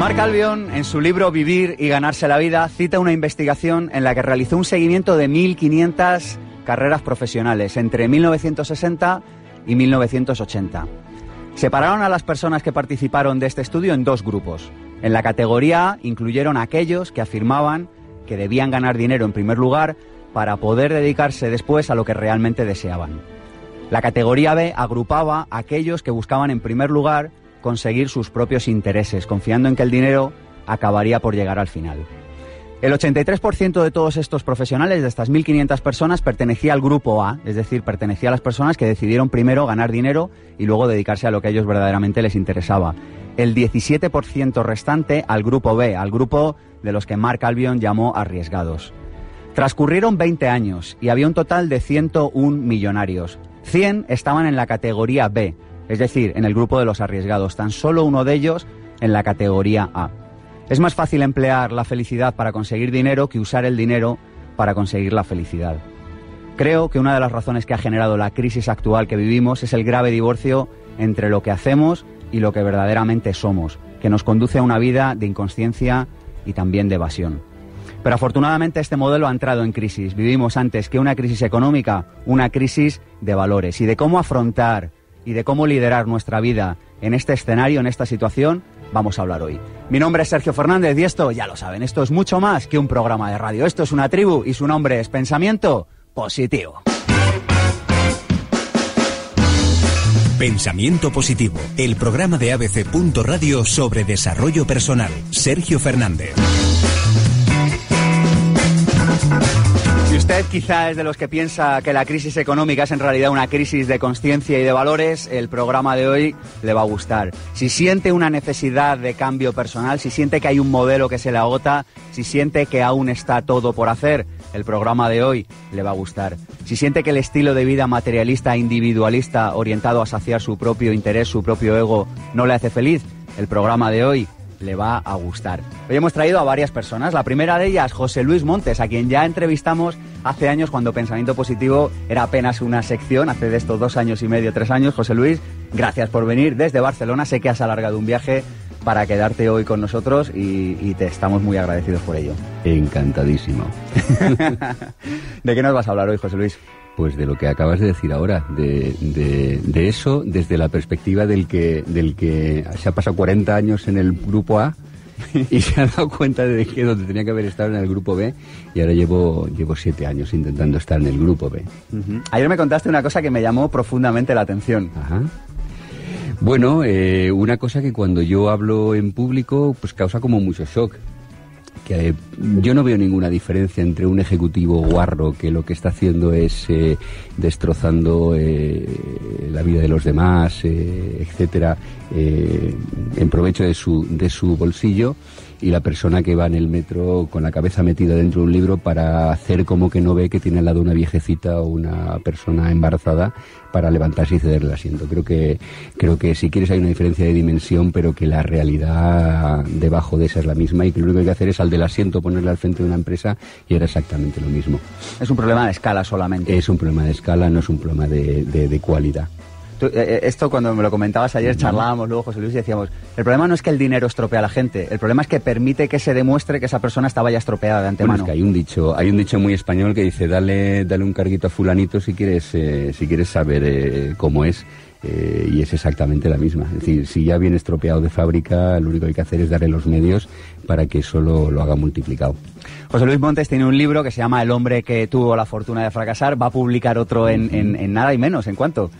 Mark Albion, en su libro Vivir y ganarse la vida, cita una investigación en la que realizó un seguimiento de 1.500 carreras profesionales entre 1960 y 1980. Separaron a las personas que participaron de este estudio en dos grupos. En la categoría A incluyeron a aquellos que afirmaban que debían ganar dinero en primer lugar para poder dedicarse después a lo que realmente deseaban. La categoría B agrupaba a aquellos que buscaban en primer lugar conseguir sus propios intereses, confiando en que el dinero acabaría por llegar al final. El 83% de todos estos profesionales, de estas 1.500 personas, pertenecía al grupo A, es decir, pertenecía a las personas que decidieron primero ganar dinero y luego dedicarse a lo que a ellos verdaderamente les interesaba. El 17% restante al grupo B, al grupo de los que Mark Albion llamó arriesgados. Transcurrieron 20 años y había un total de 101 millonarios. 100 estaban en la categoría B, es decir, en el grupo de los arriesgados, tan solo uno de ellos en la categoría A. Es más fácil emplear la felicidad para conseguir dinero que usar el dinero para conseguir la felicidad. Creo que una de las razones que ha generado la crisis actual que vivimos es el grave divorcio entre lo que hacemos y lo que verdaderamente somos, que nos conduce a una vida de inconsciencia y también de evasión. Pero afortunadamente este modelo ha entrado en crisis. Vivimos antes que una crisis económica, una crisis de valores y de cómo afrontar y de cómo liderar nuestra vida en este escenario, en esta situación, vamos a hablar hoy. Mi nombre es Sergio Fernández y esto, ya lo saben, esto es mucho más que un programa de radio. Esto es una tribu y su nombre es Pensamiento Positivo. Pensamiento Positivo, el programa de ABC. Radio sobre desarrollo personal. Sergio Fernández. Usted quizá es de los que piensa que la crisis económica es en realidad una crisis de conciencia y de valores, el programa de hoy le va a gustar. Si siente una necesidad de cambio personal, si siente que hay un modelo que se le agota, si siente que aún está todo por hacer, el programa de hoy le va a gustar. Si siente que el estilo de vida materialista individualista orientado a saciar su propio interés, su propio ego, no le hace feliz, el programa de hoy le va a gustar. Hoy hemos traído a varias personas. La primera de ellas, José Luis Montes, a quien ya entrevistamos hace años cuando Pensamiento Positivo era apenas una sección, hace de estos dos años y medio, tres años. José Luis, gracias por venir desde Barcelona. Sé que has alargado un viaje para quedarte hoy con nosotros y, te estamos muy agradecidos por ello. Encantadísimo. ¿De qué nos vas a hablar hoy, José Luis? Pues de lo que acabas de decir ahora, de, de, eso desde la perspectiva del que, del que se ha pasado 40 años en el grupo A y se ha dado cuenta de que donde tenía que haber estado en el grupo B y ahora llevo, llevo siete años intentando estar en el grupo B. Ayer me contaste una cosa que me llamó profundamente la atención. Ajá. Bueno, eh, una cosa que cuando yo hablo en público pues causa como mucho shock que yo no veo ninguna diferencia entre un ejecutivo guarro que lo que está haciendo es eh, destrozando eh, la vida de los demás, eh, etcétera, en provecho de su, de su bolsillo y la persona que va en el metro con la cabeza metida dentro de un libro para hacer como que no ve que tiene al lado una viejecita o una persona embarazada para levantarse y ceder el asiento. Creo que, creo que si quieres hay una diferencia de dimensión, pero que la realidad debajo de esa es la misma y que lo único que hay que hacer es al del asiento ponerle al frente de una empresa y era exactamente lo mismo. Es un problema de escala solamente. Es un problema de escala, no es un problema de, de, de cualidad. Eh, eh, esto cuando me lo comentabas ayer, charlábamos luego, José Luis, y decíamos, el problema no es que el dinero estropea a la gente, el problema es que permite que se demuestre que esa persona estaba ya estropeada de antemano. que hay un dicho, hay un dicho muy español que dice, dale, dale un carguito a fulanito si quieres, eh, si quieres saber cómo es. y es exactamente la misma. Es decir, si ya viene estropeado de fábrica, lo único que hay que hacer es darle los medios para que eso lo, haga multiplicado. José Luis Montes tiene un libro que se llama El hombre que tuvo la fortuna de fracasar. Va a publicar otro en, en nada y menos. ¿En cuánto?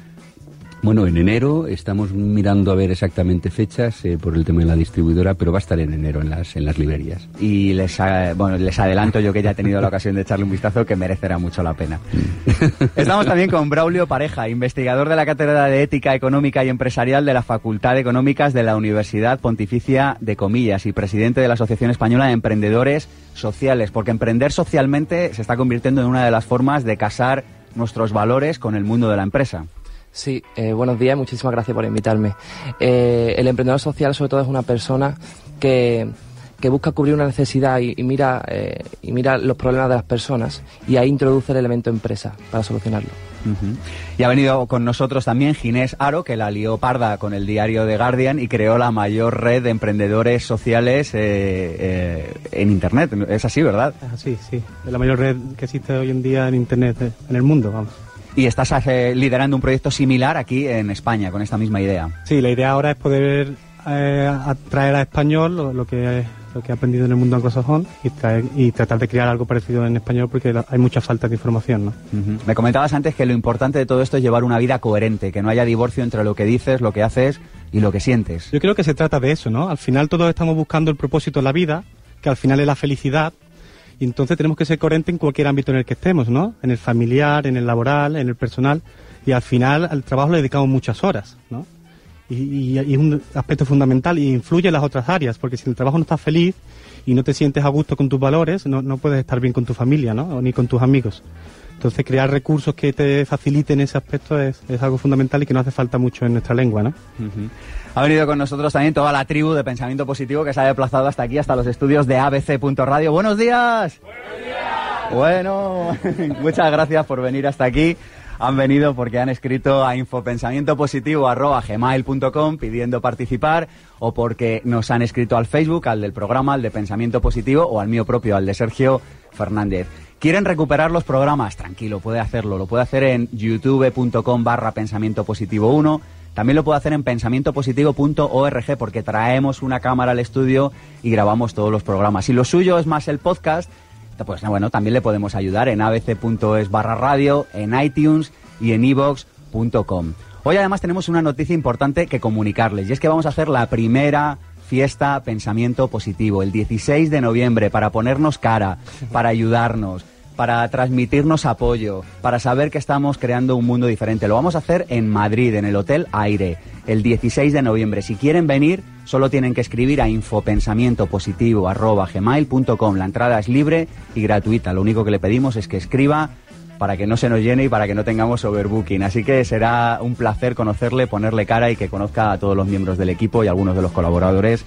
Bueno, en enero estamos mirando a ver exactamente fechas eh, por el tema de la distribuidora, pero va a estar en enero en las, en las librerías. Y les, bueno, les adelanto yo que ya he tenido la ocasión de echarle un vistazo que merecerá mucho la pena. Mm. Estamos también con Braulio Pareja, investigador de la Cátedra de Ética Económica y Empresarial de la Facultad de Económicas de la Universidad Pontificia de Comillas y presidente de la Asociación Española de Emprendedores Sociales, porque emprender socialmente se está convirtiendo en una de las formas de casar nuestros valores con el mundo de la empresa. Sí, eh, buenos días, muchísimas gracias por invitarme. Eh, el emprendedor social sobre todo es una persona que, que busca cubrir una necesidad y, mira, eh, y mira los problemas de las personas y ahí introduce el elemento empresa para solucionarlo. Y ha venido con nosotros también Ginés Aro, que la lió parda con el diario The Guardian y creó la mayor red de emprendedores sociales eh, eh, en Internet. Es así, ¿verdad? Es así, sí. Es la mayor red que existe hoy en día en Internet, eh, en el mundo, vamos. Y estás liderando un proyecto similar aquí en España, con esta misma idea. Sí, la idea ahora es poder atraer a español lo, que lo que he aprendido en el mundo anglosajón y, y tratar de crear algo parecido en español porque hay mucha falta de información. ¿no? Me comentabas antes que lo importante de todo esto es llevar una vida coherente, que no haya divorcio entre lo que dices, lo que haces y lo que sientes. Yo creo que se trata de eso, ¿no? Al final todos estamos buscando el propósito de la vida, que al final es la felicidad, y entonces tenemos que ser coherentes en cualquier ámbito en el que estemos, ¿no? En el familiar, en el laboral, en el personal, y al final al trabajo le dedicamos muchas horas, ¿no? y, es un aspecto fundamental y influye en las otras áreas, porque si el trabajo no estás feliz y no te sientes a gusto con tus valores, no, no puedes estar bien con tu familia, ¿no? ni con tus amigos. Entonces, crear recursos que te faciliten ese aspecto es, es, algo fundamental y que no hace falta mucho en nuestra lengua, ¿no? Ha venido con nosotros también toda la tribu de pensamiento positivo que se ha desplazado hasta aquí, hasta los estudios de abc.radio. ¡Buenos días! ¡Buenos días! Bueno, muchas gracias por venir hasta aquí han venido porque han escrito a infopensamientopositivo.gmail.com pidiendo participar o porque nos han escrito al Facebook, al del programa, al de Pensamiento Positivo o al mío propio, al de Sergio Fernández. ¿Quieren recuperar los programas? Tranquilo, puede hacerlo. Lo puede hacer en youtube.com barra pensamiento positivo 1. También lo puede hacer en pensamientopositivo.org porque traemos una cámara al estudio y grabamos todos los programas. Y lo suyo es más el podcast, pues bueno, también le podemos ayudar en abc.es barra radio, en iTunes y en evox.com. Hoy además tenemos una noticia importante que comunicarles y es que vamos a hacer la primera fiesta Pensamiento Positivo el 16 de noviembre para ponernos cara, para ayudarnos, para transmitirnos apoyo, para saber que estamos creando un mundo diferente. Lo vamos a hacer en Madrid, en el Hotel Aire, el 16 de noviembre. Si quieren venir, solo tienen que escribir a infopensamientopositivo.gmail.com. La entrada es libre y gratuita. Lo único que le pedimos es que escriba para que no se nos llene y para que no tengamos overbooking. Así que será un placer conocerle, ponerle cara y que conozca a todos los miembros del equipo y algunos de los colaboradores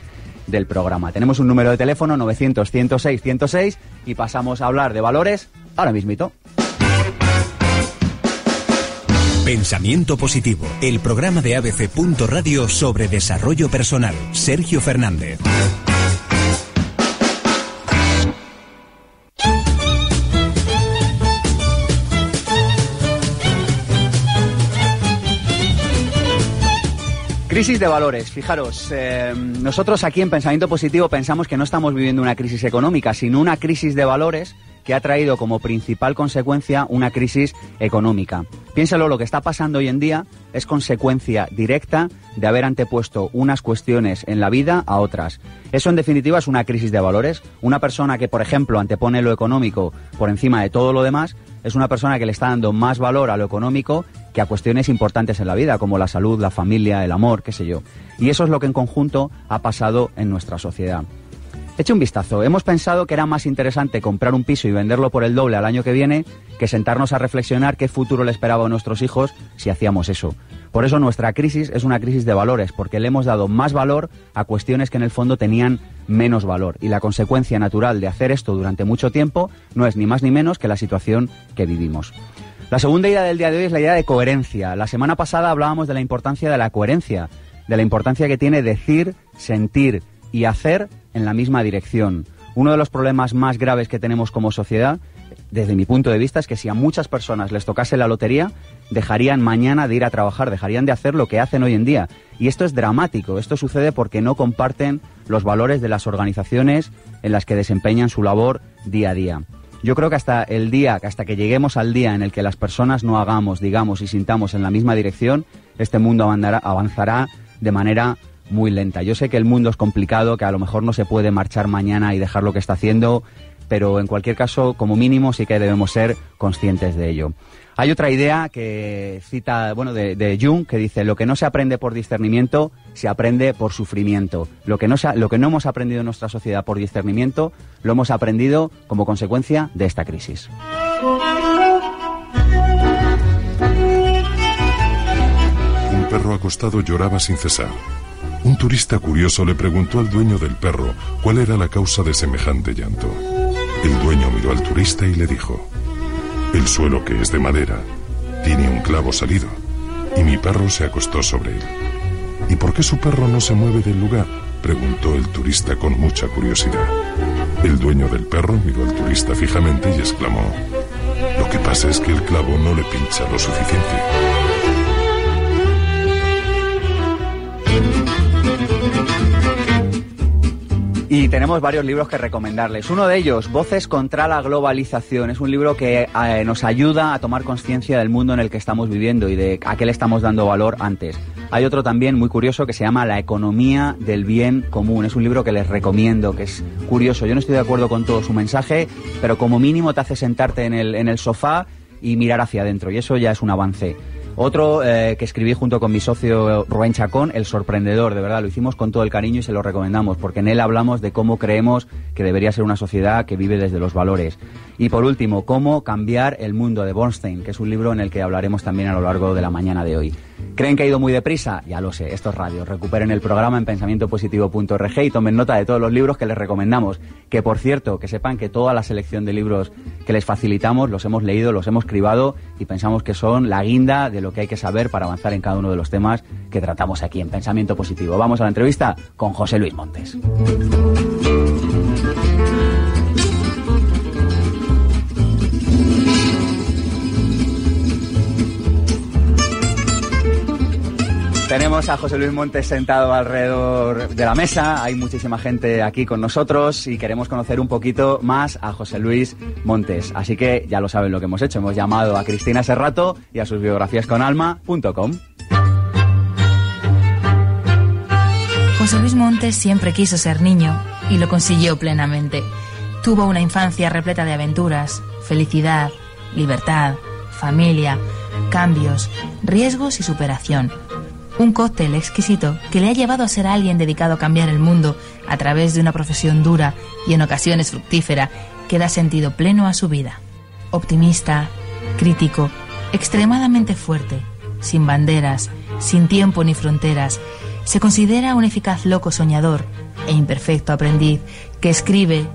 del programa. Tenemos un número de teléfono 900 106 106 y pasamos a hablar de valores ahora mismito. Pensamiento Positivo, el programa de ABC. Radio sobre desarrollo personal. Sergio Fernández. Crisis de valores. Fijaros, eh, nosotros aquí en Pensamiento Positivo pensamos que no estamos viviendo una crisis económica, sino una crisis de valores que ha traído como principal consecuencia una crisis económica. Piénsalo, lo que está pasando hoy en día es consecuencia directa de haber antepuesto unas cuestiones en la vida a otras. Eso en definitiva es una crisis de valores. Una persona que, por ejemplo, antepone lo económico por encima de todo lo demás, es una persona que le está dando más valor a lo económico que a cuestiones importantes en la vida, como la salud, la familia, el amor, qué sé yo. Y eso es lo que en conjunto ha pasado en nuestra sociedad. Eche un vistazo. Hemos pensado que era más interesante comprar un piso y venderlo por el doble al año que viene que sentarnos a reflexionar qué futuro le esperaba a nuestros hijos si hacíamos eso. Por eso nuestra crisis es una crisis de valores, porque le hemos dado más valor a cuestiones que en el fondo tenían menos valor. Y la consecuencia natural de hacer esto durante mucho tiempo no es ni más ni menos que la situación que vivimos. La segunda idea del día de hoy es la idea de coherencia. La semana pasada hablábamos de la importancia de la coherencia, de la importancia que tiene decir, sentir y hacer en la misma dirección. Uno de los problemas más graves que tenemos como sociedad, desde mi punto de vista, es que si a muchas personas les tocase la lotería, dejarían mañana de ir a trabajar, dejarían de hacer lo que hacen hoy en día. Y esto es dramático. Esto sucede porque no comparten los valores de las organizaciones en las que desempeñan su labor día a día. Yo creo que hasta el día, hasta que lleguemos al día en el que las personas no hagamos, digamos y sintamos en la misma dirección, este mundo avanzará de manera muy lenta. Yo sé que el mundo es complicado, que a lo mejor no se puede marchar mañana y dejar lo que está haciendo, pero en cualquier caso, como mínimo, sí que debemos ser conscientes de ello. Hay otra idea que cita, bueno, de, Jung, que dice, lo que no se aprende por discernimiento, se aprende por sufrimiento. Lo que, no lo que no hemos aprendido en nuestra sociedad por discernimiento, lo hemos aprendido como consecuencia de esta crisis. Un perro acostado lloraba sin cesar. Un turista curioso le preguntó al dueño del perro cuál era la causa de semejante llanto. El dueño miró al turista y le dijo, el suelo que es de madera Tiene un clavo salido y mi perro se acostó sobre él. ¿Y por qué su perro no se mueve del lugar? preguntó el turista con mucha curiosidad. El dueño del perro miró al turista fijamente y exclamó, lo que pasa es que el clavo no le pincha lo suficiente. Y tenemos varios libros que recomendarles. Uno de ellos, Voces contra la globalización. Es un libro que eh, nos ayuda a tomar conciencia del mundo en el que estamos viviendo y de a qué le estamos dando valor antes. Hay otro también muy curioso que se llama La economía del bien común. Es un libro que les recomiendo, que es curioso. Yo no estoy de acuerdo con todo su mensaje, pero como mínimo te hace sentarte en el, en el sofá y mirar hacia adentro. Y eso ya es un avance. Otro eh, que escribí junto con mi socio Rubén Chacón, El Sorprendedor, de verdad, lo hicimos con todo el cariño y se lo recomendamos, porque en él hablamos de cómo creemos que debería ser una sociedad que vive desde los valores. Y por último, Cómo cambiar el mundo de Bornstein, que es un libro en el que hablaremos también a lo largo de la mañana de hoy. ¿Creen que ha ido muy deprisa? Ya lo sé, esto es radio. Recuperen el programa en pensamientopositivo.org y tomen nota de todos los libros que les recomendamos. Que por cierto, que sepan que toda la selección de libros que les facilitamos los hemos leído, los hemos cribado y pensamos que son la guinda de lo que hay que saber para avanzar en cada uno de los temas que tratamos aquí en Pensamiento Positivo. Vamos a la entrevista con José Luis Montes. Tenemos a José Luis Montes sentado alrededor de la mesa. Hay muchísima gente aquí con nosotros y queremos conocer un poquito más a José Luis Montes. Así que ya lo saben lo que hemos hecho. Hemos llamado a Cristina Serrato y a sus biografías con alma.com. José Luis Montes siempre quiso ser niño y lo consiguió plenamente. Tuvo una infancia repleta de aventuras, felicidad, libertad, familia, cambios, riesgos y superación. Un cóctel exquisito que le ha llevado a ser alguien dedicado a cambiar el mundo a través de una profesión dura y en ocasiones fructífera que da sentido pleno a su vida. Optimista, crítico, extremadamente fuerte, sin banderas, sin tiempo ni fronteras, se considera un eficaz loco soñador e imperfecto aprendiz que escribe,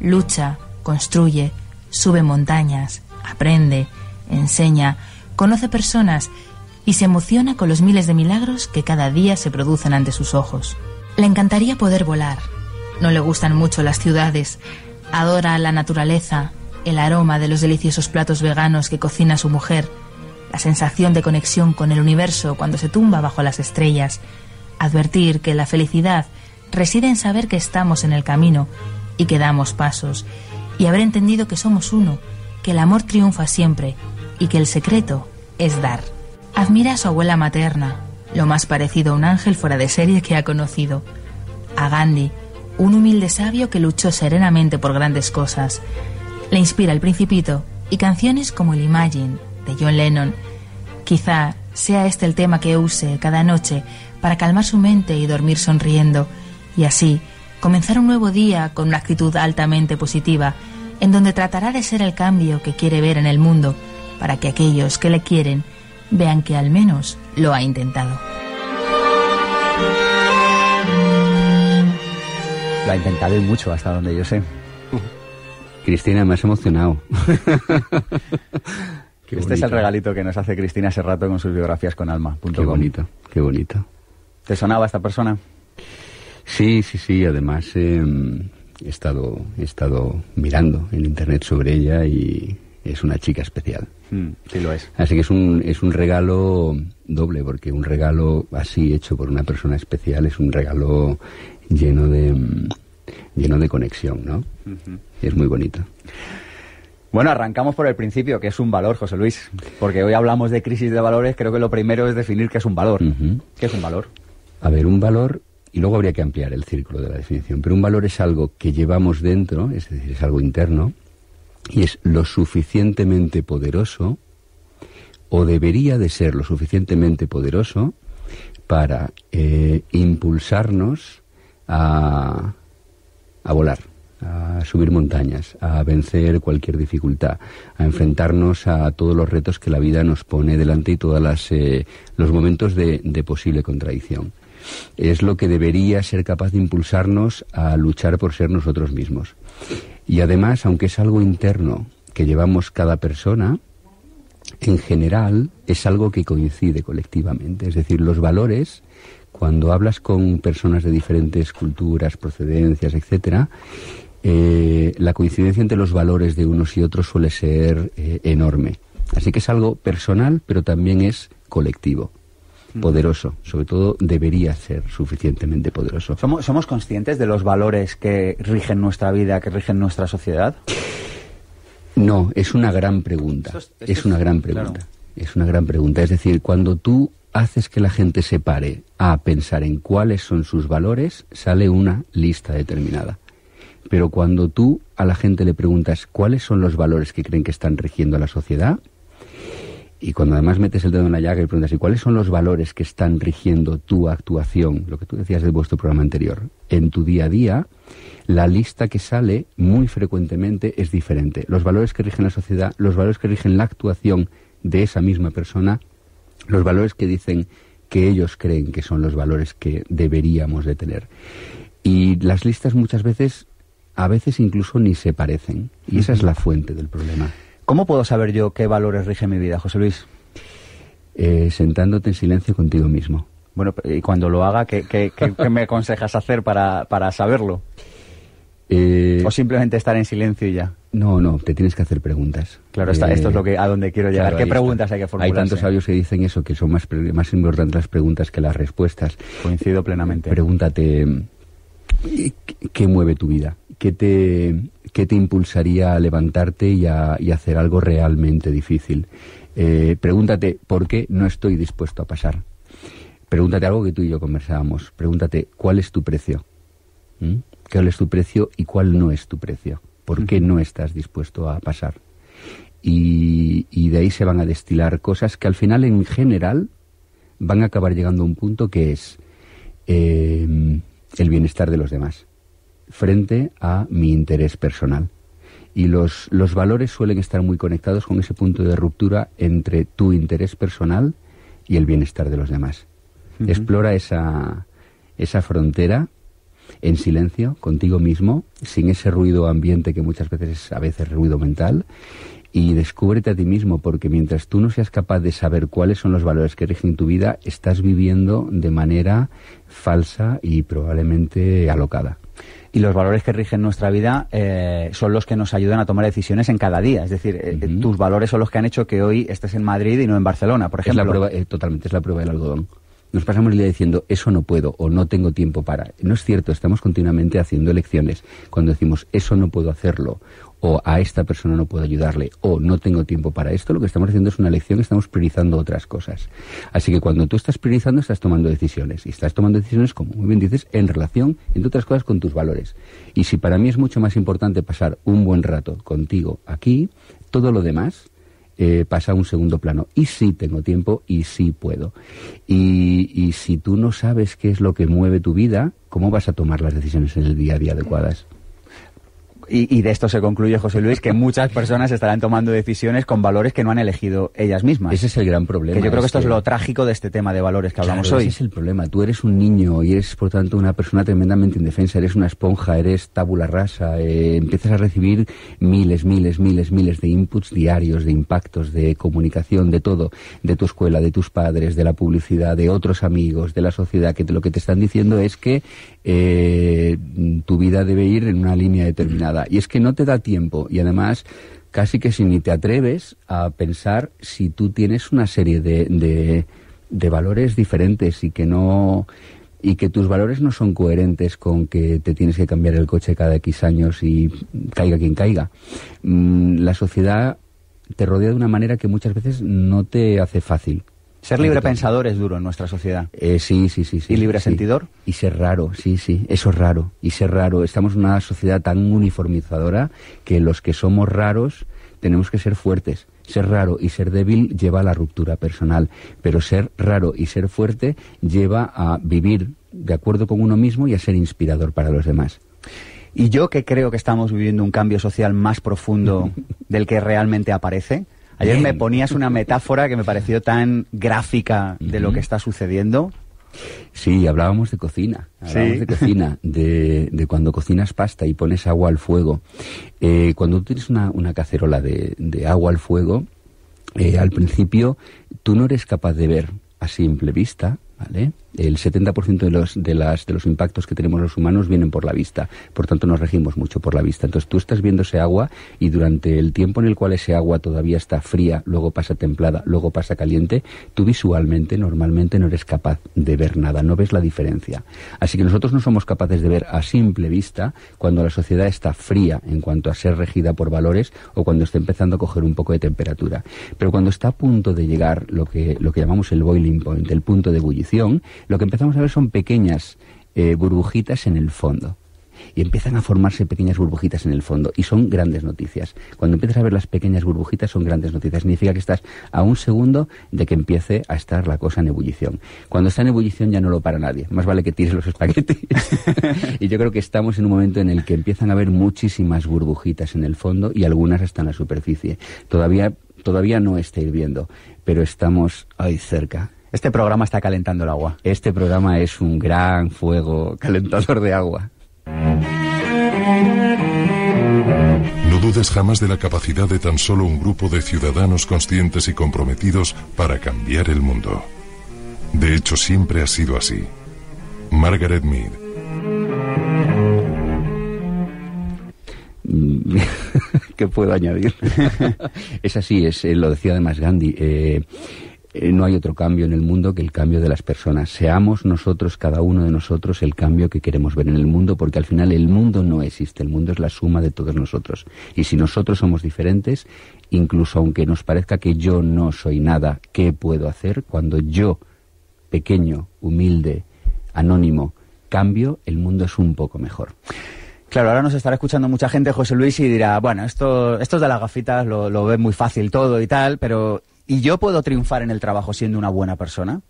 lucha, construye, sube montañas, aprende, enseña, conoce personas y se emociona con los miles de milagros que cada día se producen ante sus ojos. Le encantaría poder volar. No le gustan mucho las ciudades. Adora la naturaleza, el aroma de los deliciosos platos veganos que cocina su mujer, la sensación de conexión con el universo cuando se tumba bajo las estrellas, advertir que la felicidad reside en saber que estamos en el camino y que damos pasos, y haber entendido que somos uno, que el amor triunfa siempre y que el secreto es dar. Admira a su abuela materna, lo más parecido a un ángel fuera de serie que ha conocido. A Gandhi, un humilde sabio que luchó serenamente por grandes cosas. Le inspira El Principito y canciones como el Imagine de John Lennon. Quizá sea este el tema que use cada noche para calmar su mente y dormir sonriendo, y así comenzar un nuevo día con una actitud altamente positiva, en donde tratará de ser el cambio que quiere ver en el mundo, para que aquellos que le quieren vean que al menos lo ha intentado. Lo ha intentado y mucho, hasta donde yo sé. Cristina, me has emocionado. Qué este es el regalito que nos hace Cristina hace rato con sus biografías con alma. Qué bonito, qué bonito. ¿Te sonaba esta persona? Sí, sí, sí. Además, eh, he, estado, he estado mirando en internet sobre ella y es una chica especial. Mm, sí lo es. Así que es un, es un regalo doble, porque un regalo así hecho por una persona especial es un regalo lleno de, mm, lleno de conexión, ¿no? Es muy bonito. Bueno, arrancamos por el principio, que es un valor, José Luis, porque hoy hablamos de crisis de valores, creo que lo primero es definir qué es un valor. ¿Qué es un valor? A ver, un valor, y luego habría que ampliar el círculo de la definición, pero un valor es algo que llevamos dentro, es decir, es algo interno, y es lo suficientemente poderoso, o debería de ser lo suficientemente poderoso, para eh, impulsarnos a, a volar, a subir montañas, a vencer cualquier dificultad, a enfrentarnos a todos los retos que la vida nos pone delante y todos eh, los momentos de, de, posible contradicción. Es lo que debería ser capaz de impulsarnos a luchar por ser nosotros mismos. Y además, aunque es algo interno que llevamos cada persona, en general es algo que coincide colectivamente. Es decir, los valores, cuando hablas con personas de diferentes culturas, procedencias, etcétera, eh, la coincidencia entre los valores de unos y otros suele ser eh, enorme. Así que es algo personal, pero también es colectivo poderoso, sobre todo debería ser suficientemente poderoso. ¿Somos, ¿Somos conscientes de los valores que rigen nuestra vida, que rigen nuestra sociedad? No, es una gran pregunta. es, una gran pregunta. Es una gran pregunta. Es decir, cuando tú haces que la gente se pare a pensar en cuáles son sus valores, sale una lista determinada. Pero cuando tú a la gente le preguntas cuáles son los valores que creen que están rigiendo a la sociedad, y cuando además metes el dedo en la llaga y preguntas, ¿y cuáles son los valores que están rigiendo tu actuación, lo que tú decías de vuestro programa anterior, en tu día a día? La lista que sale muy frecuentemente es diferente. Los valores que rigen la sociedad, los valores que rigen la actuación de esa misma persona, los valores que dicen que ellos creen que son los valores que deberíamos de tener. Y las listas muchas veces, a veces incluso ni se parecen. Y esa es la fuente del problema. ¿Cómo puedo saber yo qué valores rigen mi vida, José Luis? Eh, sentándote en silencio contigo mismo. Bueno, y cuando lo haga, ¿qué, me aconsejas hacer para, saberlo? Eh, ¿O simplemente estar en silencio y ya? No, no, te tienes que hacer preguntas. Claro, esto es lo que, a donde quiero llegar. ¿Qué preguntas hay que formular? Hay tantos sabios que dicen eso, que son más, más importantes las preguntas que las respuestas. Coincido plenamente. Pregúntate, ¿qué mueve tu vida? ¿Qué te, ¿qué te impulsaría a levantarte y a, hacer algo realmente difícil? Eh, pregúntate, ¿por qué no estoy dispuesto a pasar? Pregúntate algo que tú y yo conversábamos. Pregúntate, ¿cuál es tu precio? ¿Mm? ¿Cuál es tu precio y cuál no es tu precio? ¿Por qué no estás dispuesto a pasar? Y, de ahí se van a destilar cosas que al final, en general, van a acabar llegando a un punto que es eh, el bienestar de los demás frente a mi interés personal. Y los, los valores suelen estar muy conectados con ese punto de ruptura entre tu interés personal y el bienestar de los demás. Explora esa, esa frontera en silencio, contigo mismo, sin ese ruido ambiente que muchas veces es a veces ruido mental, y descúbrete a ti mismo, porque mientras tú no seas capaz de saber cuáles son los valores que rigen tu vida, estás viviendo de manera falsa y probablemente alocada y los valores que rigen nuestra vida eh, son los que nos ayudan a tomar decisiones en cada día. Es decir, eh, tus valores son los que han hecho que hoy estés en Madrid y no en Barcelona, por ejemplo. Es la prueba, eh, totalmente, es la prueba del algodón. Nos pasamos el día diciendo, eso no puedo o no tengo tiempo para. No es cierto, estamos continuamente haciendo elecciones. Cuando decimos, eso no puedo hacerlo o a esta persona no puedo ayudarle o no tengo tiempo para esto, lo que estamos haciendo es una elección, estamos priorizando otras cosas. Así que cuando tú estás priorizando, estás tomando decisiones. Y estás tomando decisiones, como muy bien dices, en relación, entre otras cosas, con tus valores. Y si para mí es mucho más importante pasar un buen rato contigo aquí, todo lo demás eh, pasa a un segundo plano. Y sí tengo tiempo y sí puedo. Y, y si tú no sabes qué es lo que mueve tu vida, ¿cómo vas a tomar las decisiones en el día a día adecuadas? Y, de esto se concluye, José Luis, que muchas personas estarán tomando decisiones con valores que no han elegido ellas mismas. Ese es el gran problema. Que yo creo que esto es lo trágico de este tema de valores que hablamos hoy. Ese es el problema. Tú eres un niño y eres, por tanto, una persona tremendamente indefensa. Eres una esponja, eres tabula rasa. Eh, empiezas a recibir miles, miles, miles, miles de inputs diarios, de impactos, de comunicación, de todo. De tu escuela, de tus padres, de la publicidad, de otros amigos, de la sociedad, que lo que te están diciendo es que eh, tu vida debe ir en una línea determinada y es que no te da tiempo y además casi que si ni te atreves a pensar si tú tienes una serie de, de, valores diferentes y que no y que tus valores no son coherentes con que te tienes que cambiar el coche cada X años y caiga quien caiga. Mm, la sociedad te rodea de una manera que muchas veces no te hace fácil ser libre pensador es duro en nuestra sociedad. Eh, sí, sí, sí, sí. ¿Y libre sentidor? Y ser raro, sí, sí. Eso es raro. Y ser raro. Estamos en una sociedad tan uniformizadora que los que somos raros tenemos que ser fuertes. Ser raro y ser débil lleva a la ruptura personal, pero ser raro y ser fuerte lleva a vivir de acuerdo con uno mismo y a ser inspirador para los demás. Y yo que creo que estamos viviendo un cambio social más profundo del que realmente aparece, Ayer me ponías una metáfora que me pareció tan gráfica de lo que está sucediendo. Sí, hablábamos de cocina, hablábamos de cocina, de, cuando cocinas pasta y pones agua al fuego. Eh, cuando tú tienes una, cacerola de, agua al fuego, eh, al principio tú no eres capaz de ver a simple vista, ¿vale? El 70% de los, de, las, de los impactos que tenemos los humanos vienen por la vista. Por tanto, nos regimos mucho por la vista. Entonces, tú estás viendo ese agua y durante el tiempo en el cual ese agua todavía está fría, luego pasa templada, luego pasa caliente, tú visualmente, normalmente, no eres capaz de ver nada, no ves la diferencia. Así que nosotros no somos capaces de ver a simple vista cuando la sociedad está fría en cuanto a ser regida por valores o cuando está empezando a coger un poco de temperatura. Pero cuando está a punto de llegar lo que, lo que llamamos el boiling point, el punto de ebullición, lo que empezamos a ver son pequeñas eh, burbujitas en el fondo. Y empiezan a formarse pequeñas burbujitas en el fondo. Y son grandes noticias. Cuando empiezas a ver las pequeñas burbujitas son grandes noticias. Significa que estás a un segundo de que empiece a estar la cosa en ebullición. Cuando está en ebullición ya no lo para nadie. Más vale que tires los espaguetis. y yo creo que estamos en un momento en el que empiezan a haber muchísimas burbujitas en el fondo y algunas hasta en la superficie. Todavía, todavía no está hirviendo, pero estamos ahí cerca. Este programa está calentando el agua. Este programa es un gran fuego calentador de agua. No dudes jamás de la capacidad de tan solo un grupo de ciudadanos conscientes y comprometidos para cambiar el mundo. De hecho, siempre ha sido así. Margaret Mead. ¿Qué puedo añadir? es así, es, eh, lo decía además Gandhi. Eh, eh, no hay otro cambio en el mundo que el cambio de las personas. Seamos nosotros, cada uno de nosotros, el cambio que queremos ver en el mundo, porque al final el mundo no existe, el mundo es la suma de todos nosotros. Y si nosotros somos diferentes, incluso aunque nos parezca que yo no soy nada, ¿qué puedo hacer? Cuando yo, pequeño, humilde, anónimo, cambio, el mundo es un poco mejor. Claro, ahora nos estará escuchando mucha gente, José Luis, y dirá, bueno, esto, esto es de las gafitas, lo, lo muy fácil todo y tal, pero ¿Y yo puedo triunfar en el trabajo siendo una buena persona?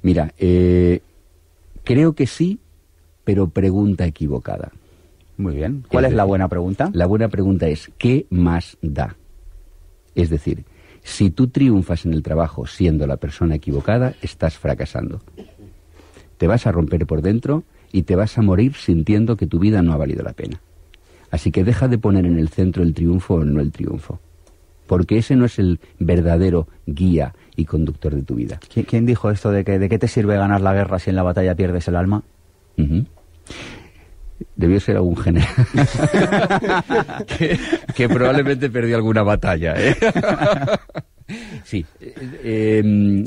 Mira, eh, creo que sí, pero pregunta equivocada. Muy bien. ¿Cuál es, es la buena pregunta? La buena pregunta es, ¿qué más da? Es decir, si tú triunfas en el trabajo siendo la persona equivocada, estás fracasando. Te vas a romper por dentro y te vas a morir sintiendo que tu vida no ha valido la pena. Así que deja de poner en el centro el triunfo o no el triunfo porque ese no es el verdadero guía y conductor de tu vida. ¿Quién dijo esto de que de qué te sirve ganar la guerra si en la batalla pierdes el alma? Debió ser algún general que, probablemente perdió alguna batalla. ¿eh? sí. Eh, em,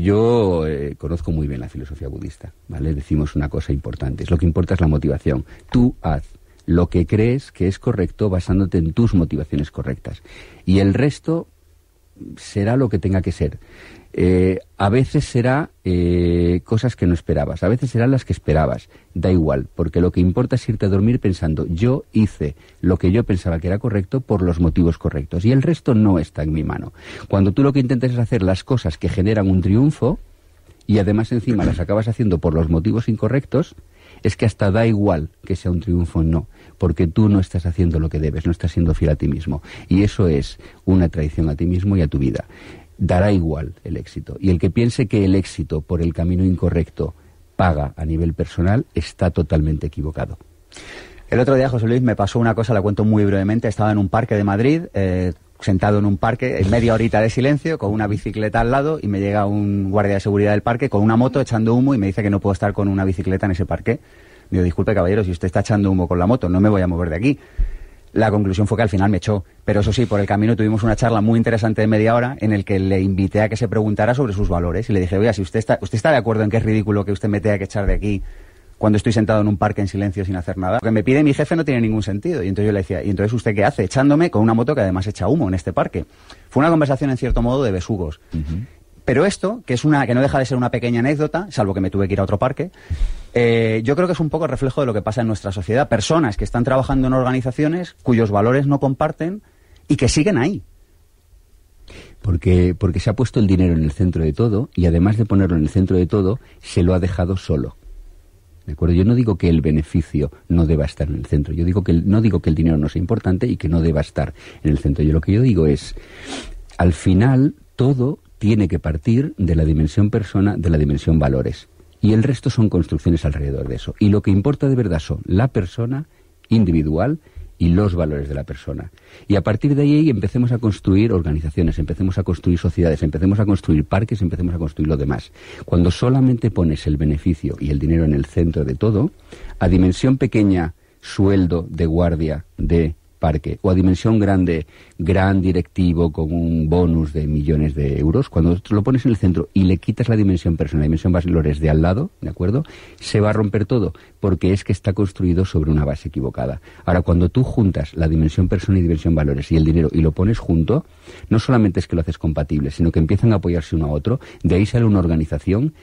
yo eh, conozco muy bien la filosofía budista, ¿vale? Decimos una cosa importante, es lo que importa es la motivación. Tú haz lo que crees que es correcto basándote en tus motivaciones correctas. Y el resto será lo que tenga que ser. Eh, a veces será eh, cosas que no esperabas, a veces serán las que esperabas. Da igual, porque lo que importa es irte a dormir pensando, yo hice lo que yo pensaba que era correcto por los motivos correctos. Y el resto no está en mi mano. Cuando tú lo que intentas es hacer las cosas que generan un triunfo, y además encima las acabas haciendo por los motivos incorrectos, es que hasta da igual que sea un triunfo o no, porque tú no estás haciendo lo que debes, no estás siendo fiel a ti mismo. Y eso es una traición a ti mismo y a tu vida. Dará igual el éxito. Y el que piense que el éxito por el camino incorrecto paga a nivel personal está totalmente equivocado. El otro día, José Luis, me pasó una cosa, la cuento muy brevemente. Estaba en un parque de Madrid, eh, sentado en un parque, en media horita de silencio, con una bicicleta al lado, y me llega un guardia de seguridad del parque con una moto echando humo y me dice que no puedo estar con una bicicleta en ese parque. Digo, disculpe caballero, si usted está echando humo con la moto, no me voy a mover de aquí. La conclusión fue que al final me echó. Pero eso sí, por el camino tuvimos una charla muy interesante de media hora en el que le invité a que se preguntara sobre sus valores. Y le dije, oiga, si usted está, usted está de acuerdo en que es ridículo que usted me tenga que echar de aquí cuando estoy sentado en un parque en silencio sin hacer nada. Lo que me pide mi jefe no tiene ningún sentido. Y entonces yo le decía, ¿y entonces usted qué hace? Echándome con una moto que además echa humo en este parque. Fue una conversación en cierto modo de besugos. Pero esto, que es una, que no deja de ser una pequeña anécdota, salvo que me tuve que ir a otro parque, eh, yo creo que es un poco reflejo de lo que pasa en nuestra sociedad. Personas que están trabajando en organizaciones cuyos valores no comparten y que siguen ahí. Porque, porque se ha puesto el dinero en el centro de todo y además de ponerlo en el centro de todo, se lo ha dejado solo. ¿De acuerdo? Yo no digo que el beneficio no deba estar en el centro. Yo digo que no digo que el dinero no sea importante y que no deba estar en el centro. Yo lo que yo digo es, al final todo tiene que partir de la dimensión persona, de la dimensión valores. Y el resto son construcciones alrededor de eso. Y lo que importa de verdad son la persona individual y los valores de la persona. Y a partir de ahí empecemos a construir organizaciones, empecemos a construir sociedades, empecemos a construir parques, empecemos a construir lo demás. Cuando solamente pones el beneficio y el dinero en el centro de todo, a dimensión pequeña, sueldo de guardia de parque o a dimensión grande, gran directivo con un bonus de millones de euros, cuando lo pones en el centro y le quitas la dimensión personal, la dimensión valores de al lado, ¿de acuerdo? Se va a romper todo, porque es que está construido sobre una base equivocada. Ahora, cuando tú juntas la dimensión personal y dimensión valores y el dinero y lo pones junto, no solamente es que lo haces compatible, sino que empiezan a apoyarse uno a otro, de ahí sale una organización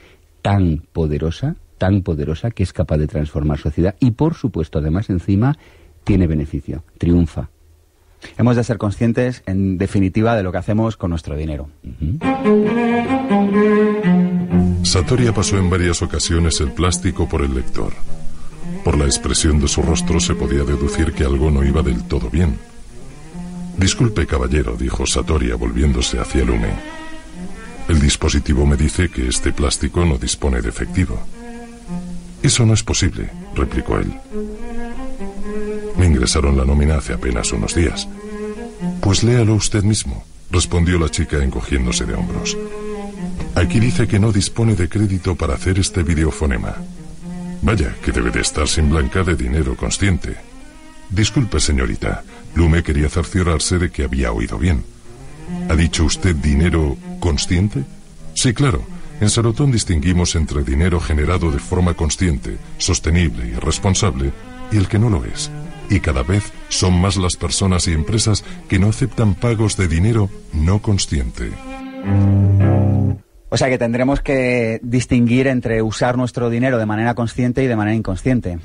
tan poderosa, tan poderosa que es capaz de transformar sociedad y, por supuesto, además, encima, tiene beneficio, triunfa. Hemos de ser conscientes, en definitiva, de lo que hacemos con nuestro dinero. Satoria pasó en varias ocasiones el plástico por el lector. Por la expresión de su rostro se podía deducir que algo no iba del todo bien. Disculpe, caballero, dijo Satoria volviéndose hacia Lume. El dispositivo me dice que este plástico no dispone de efectivo. Eso no es posible, replicó él. Me ingresaron la nómina hace apenas unos días. Pues léalo usted mismo, respondió la chica encogiéndose de hombros. Aquí dice que no dispone de crédito para hacer este videofonema. Vaya, que debe de estar sin blanca de dinero consciente. Disculpe, señorita. Lume quería cerciorarse de que había oído bien. ¿Ha dicho usted dinero consciente? Sí, claro. En Sarotón distinguimos entre dinero generado de forma consciente, sostenible y responsable y el que no lo es y cada vez son más las personas y empresas que no aceptan pagos de dinero no consciente. O sea que tendremos que distinguir entre usar nuestro dinero de manera consciente y de manera inconsciente.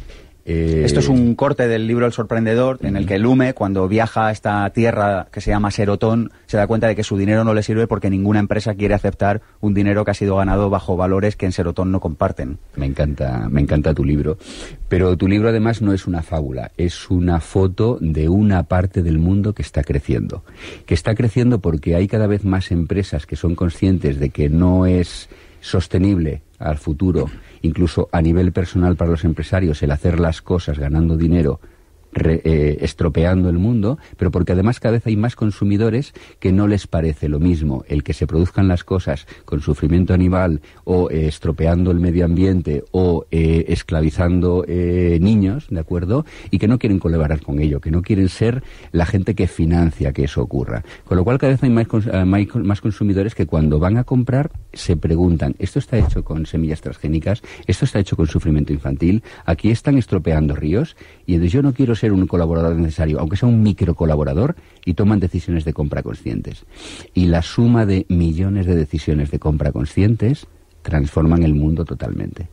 Eh, Esto es un corte del libro El Sorprendedor, en el que Lume, cuando viaja a esta tierra que se llama Serotón, se da cuenta de que su dinero no le sirve porque ninguna empresa quiere aceptar un dinero que ha sido ganado bajo valores que en Serotón no comparten. Me encanta, me encanta tu libro. Pero tu libro además no es una fábula, es una foto de una parte del mundo que está creciendo. Que está creciendo porque hay cada vez más empresas que son conscientes de que no es sostenible al futuro, incluso a nivel personal para los empresarios, el hacer las cosas ganando dinero re, eh, estropeando el mundo, pero porque además cada vez hay más consumidores que no les parece lo mismo el que se produzcan las cosas con sufrimiento animal o eh, estropeando el medio ambiente o eh, esclavizando niños, ¿de acuerdo? Y que no quieren colaborar con ello, que no quieren ser la gente que financia que eso ocurra. Con lo cual cada vez hay más, más consumidores que cuando van a comprar se preguntan, ¿esto está hecho con semillas transgénicas? ¿Esto está hecho con sufrimiento infantil? ¿Aquí están estropeando ríos? Y entonces yo no quiero ser un colaborador necesario, aunque sea un micro colaborador, y toman decisiones de compra conscientes. Y la suma de millones de decisiones de compra conscientes transforman el mundo totalmente.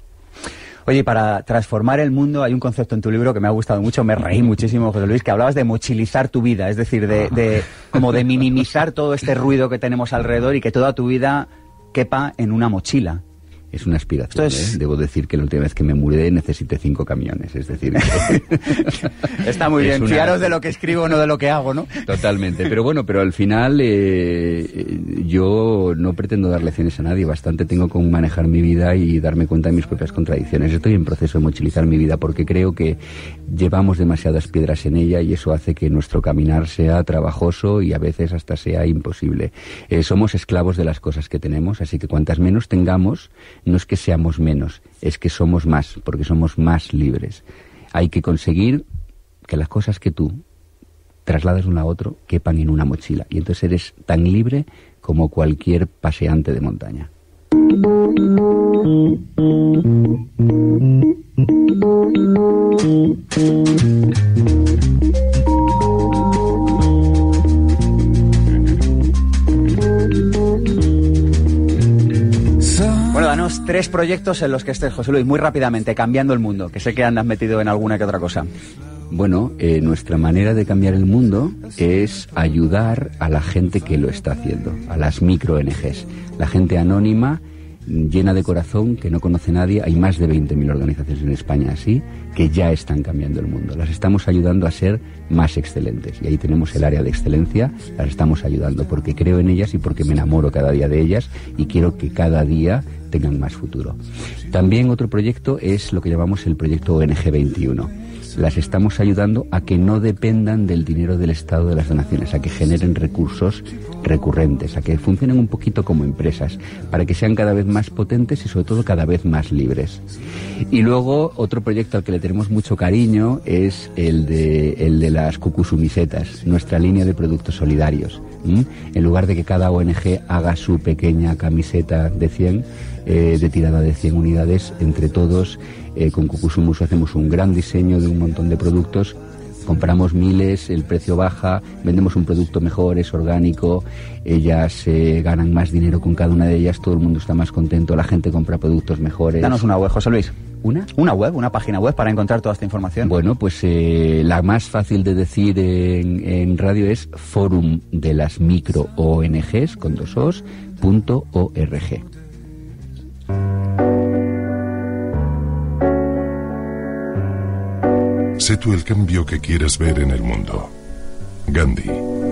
Oye, para transformar el mundo hay un concepto en tu libro que me ha gustado mucho, me reí muchísimo, José Luis, que hablabas de mochilizar tu vida, es decir, de, de como de minimizar todo este ruido que tenemos alrededor y que toda tu vida quepa en una mochila. Es una aspiración. Esto es- ¿eh? Debo decir que la última vez que me mudé necesité cinco camiones. Es decir, Está muy Es bien, una- fiaros de lo que escribo, no de lo que hago, ¿no? Totalmente, pero bueno, pero al final eh, eh, yo no pretendo dar lecciones a nadie, bastante tengo con manejar mi vida y darme cuenta de mis propias contradicciones. Estoy en proceso de mochilizar mi vida porque creo que llevamos demasiadas piedras en ella y eso hace que nuestro caminar sea trabajoso y a veces hasta sea imposible. Eh, somos esclavos de las cosas que tenemos, así que cuantas menos tengamos, no es que seamos menos, es que somos más, porque somos más libres. Hay que conseguir que las cosas que tú trasladas uno a otro quepan en una mochila. Y entonces eres tan libre como cualquier paseante de montaña. Bueno, danos tres proyectos en los que estés, José Luis, muy rápidamente, cambiando el mundo, que sé que andas metido en alguna que otra cosa. Bueno, eh, nuestra manera de cambiar el mundo es ayudar a la gente que lo está haciendo, a las micro ONGs, la gente anónima, llena de corazón, que no conoce a nadie. Hay más de 20.000 organizaciones en España así, que ya están cambiando el mundo. Las estamos ayudando a ser más excelentes. Y ahí tenemos el área de excelencia, las estamos ayudando porque creo en ellas y porque me enamoro cada día de ellas y quiero que cada día tengan más futuro. También otro proyecto es lo que llamamos el proyecto ONG 21 las estamos ayudando a que no dependan del dinero del Estado de las donaciones, a que generen recursos recurrentes, a que funcionen un poquito como empresas, para que sean cada vez más potentes y sobre todo cada vez más libres. Y luego otro proyecto al que le tenemos mucho cariño es el de, el de las cucusumisetas, nuestra línea de productos solidarios. En lugar de que cada ONG haga su pequeña camiseta de 100, eh, de tirada de 100 unidades, entre todos eh, con Cucusumus hacemos un gran diseño de un montón de productos compramos miles, el precio baja, vendemos un producto mejor, es orgánico, ellas eh, ganan más dinero con cada una de ellas, todo el mundo está más contento, la gente compra productos mejores. Danos una web, José Luis. ¿Una? Una web, una página web para encontrar toda esta información. Bueno, pues eh, la más fácil de decir en, en, radio es forum de las micro ONGs con dos os, punto org. Sé tú el cambio que quieres ver en el mundo. Gandhi.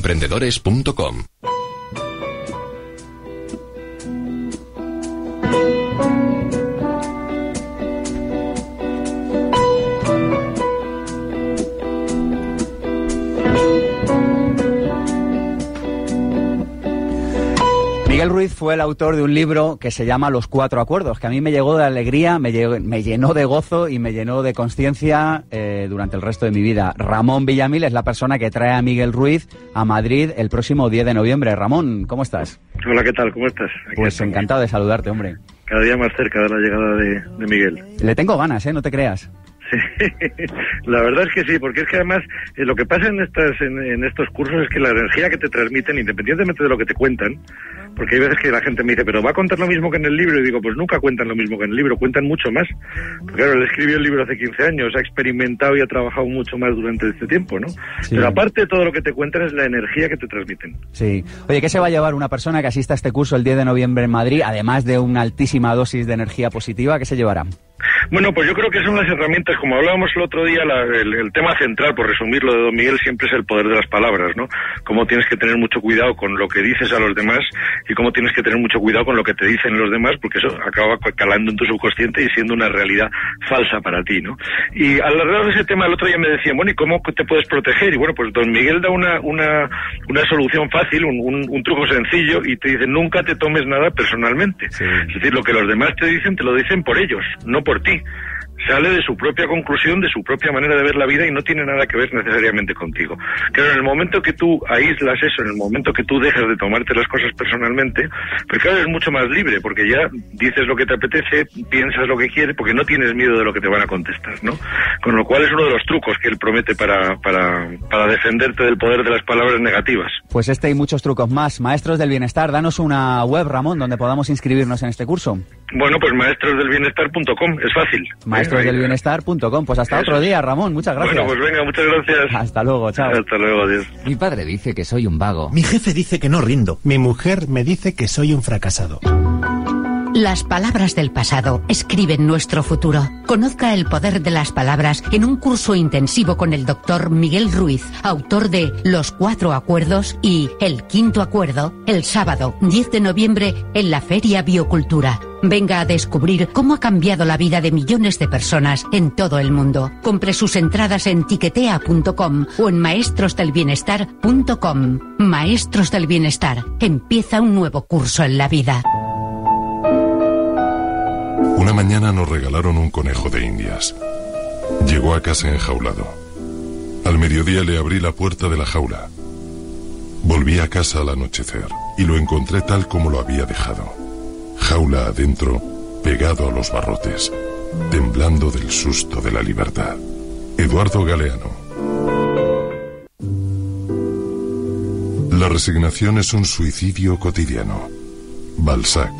emprendedores.com. fue el autor de un libro que se llama Los Cuatro Acuerdos, que a mí me llegó de alegría, me, llenó de gozo y me llenó de conciencia eh, durante el resto de mi vida. Ramón Villamil es la persona que trae a Miguel Ruiz a Madrid el próximo 10 de noviembre. Ramón, ¿cómo estás? Hola, ¿qué tal? ¿Cómo estás? pues encantado de saludarte, hombre. Cada día más cerca de la llegada de, de Miguel. Le tengo ganas, ¿eh? No te creas. la verdad es que sí, porque es que además eh, lo que pasa en, estas, en, estos cursos es que la energía que te transmiten, independientemente de lo que te cuentan, porque hay veces que la gente me dice, pero va a contar lo mismo que en el libro, y digo, pues nunca cuentan lo mismo que en el libro, cuentan mucho más. Porque claro, él escribió el libro hace 15 años, ha experimentado y ha trabajado mucho más durante este tiempo, ¿no? Pero aparte de todo lo que te cuentan es la energía que te transmiten. Sí. Oye, ¿qué se va a llevar una persona que asista a este curso el 10 de noviembre en Madrid, además de una altísima dosis de energía positiva? ¿Qué se llevará? Bueno, pues yo creo que son las herramientas, como hablábamos el otro día, el, tema central, por resumirlo de Don Miguel, siempre es el poder de las palabras, ¿no? Cómo tienes que tener mucho cuidado con lo que dices a los demás y cómo tienes que tener mucho cuidado con lo que te dicen los demás, porque eso acaba calando en tu subconsciente y siendo una realidad falsa para ti, ¿no? Y alrededor de ese tema el otro día me decían, bueno, ¿y cómo te puedes proteger? Y bueno, pues Don Miguel da una, una, una solución fácil, un, un, truco sencillo y te dice, nunca te tomes nada personalmente. Es decir, lo que los demás te dicen, te lo dicen por ellos, no por ti see sale de su propia conclusión, de su propia manera de ver la vida y no tiene nada que ver necesariamente contigo. Claro, en el momento que tú aíslas eso, en el momento que tú dejas de tomarte las cosas personalmente, pues claro, es mucho más libre, porque ya dices lo que te apetece, piensas lo que quieres, porque no tienes miedo de lo que te van a contestar, ¿no? Con lo cual es uno de los trucos que él promete para, para, para defenderte del poder de las palabras negativas. Pues este y muchos trucos más. Maestros del Bienestar, danos una web, Ramón, donde podamos inscribirnos en este curso. Bueno, pues maestrosdelbienestar.com, es fácil. Pues hasta otro día, Ramón, muchas gracias. Bueno, pues venga, muchas gracias. Hasta luego, chao. Hasta luego, adiós. Mi padre dice que soy un vago. Mi jefe dice que no rindo. Mi mujer me dice que soy un fracasado. Las palabras del pasado escriben nuestro futuro. Conozca el poder de las palabras en un curso intensivo con el doctor Miguel Ruiz, autor de Los Cuatro Acuerdos y El Quinto Acuerdo, el sábado 10 de noviembre en la Feria Biocultura. Venga a descubrir cómo ha cambiado la vida de millones de personas en todo el mundo. Compre sus entradas en tiquetea.com o en maestrosdelbienestar.com. Maestros del Bienestar. Empieza un nuevo curso en la vida. Una mañana nos regalaron un conejo de indias. Llegó a casa enjaulado. Al mediodía le abrí la puerta de la jaula. Volví a casa al anochecer y lo encontré tal como lo había dejado. Jaula adentro, pegado a los barrotes, temblando del susto de la libertad. Eduardo Galeano. La resignación es un suicidio cotidiano. Balzac.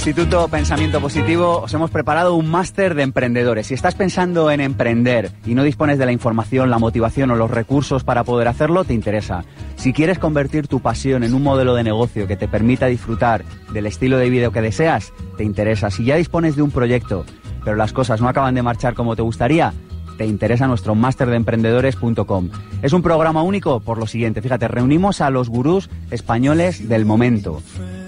Instituto Pensamiento Positivo os hemos preparado un máster de emprendedores. Si estás pensando en emprender y no dispones de la información, la motivación o los recursos para poder hacerlo, te interesa. Si quieres convertir tu pasión en un modelo de negocio que te permita disfrutar del estilo de vida que deseas, te interesa. Si ya dispones de un proyecto, pero las cosas no acaban de marchar como te gustaría, te interesa nuestro máster de emprendedores.com. Es un programa único por lo siguiente, fíjate, reunimos a los gurús españoles del momento,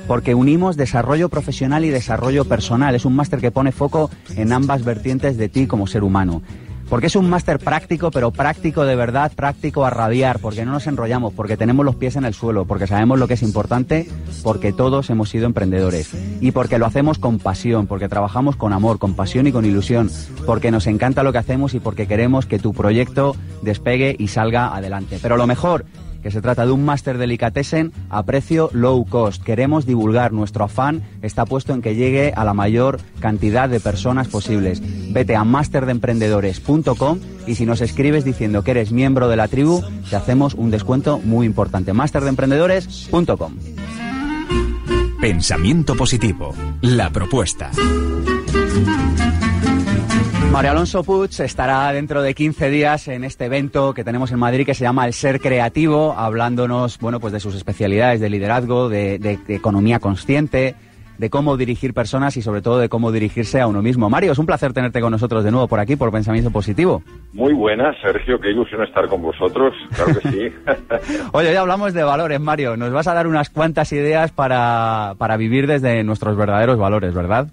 porque unimos desarrollo profesional y desarrollo personal. Es un máster que pone foco en ambas vertientes de ti como ser humano. Porque es un máster práctico, pero práctico de verdad, práctico a rabiar, porque no nos enrollamos, porque tenemos los pies en el suelo, porque sabemos lo que es importante, porque todos hemos sido emprendedores. Y porque lo hacemos con pasión, porque trabajamos con amor, con pasión y con ilusión, porque nos encanta lo que hacemos y porque queremos que tu proyecto despegue y salga adelante. Pero lo mejor que se trata de un máster delicatessen a precio low cost. Queremos divulgar, nuestro afán está puesto en que llegue a la mayor cantidad de personas posibles. Vete a masterdeemprendedores.com y si nos escribes diciendo que eres miembro de la tribu, te hacemos un descuento muy importante. masterdeemprendedores.com. Pensamiento positivo. La propuesta. María Alonso Puig estará dentro de 15 días en este evento que tenemos en Madrid que se llama El Ser Creativo, hablándonos bueno, pues de sus especialidades de liderazgo, de, de- de economía consciente, de cómo dirigir personas y sobre todo de cómo dirigirse a uno mismo. Mario, es un placer tenerte con nosotros de nuevo por aquí, por Pensamiento Positivo. Muy buenas, Sergio, qué ilusión estar con vosotros, claro que sí. Oye, hoy hablamos de valores, Mario. Nos vas a dar unas cuantas ideas para, para vivir desde nuestros verdaderos valores, ¿verdad?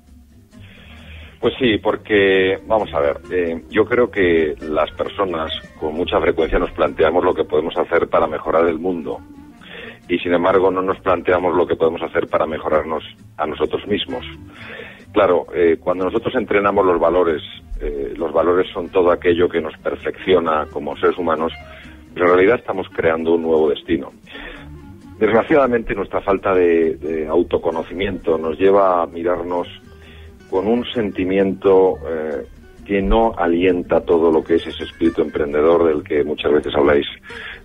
Pues sí, porque vamos a ver, eh, yo creo que las personas con mucha frecuencia nos planteamos lo que podemos hacer para mejorar el mundo y sin embargo no nos planteamos lo que podemos hacer para mejorarnos a nosotros mismos. Claro, eh, cuando nosotros entrenamos los valores, eh, los valores son todo aquello que nos perfecciona como seres humanos, pero en realidad estamos creando un nuevo destino. Desgraciadamente nuestra falta de, de autoconocimiento nos lleva a mirarnos con un sentimiento eh, que no alienta todo lo que es ese espíritu emprendedor del que muchas veces habláis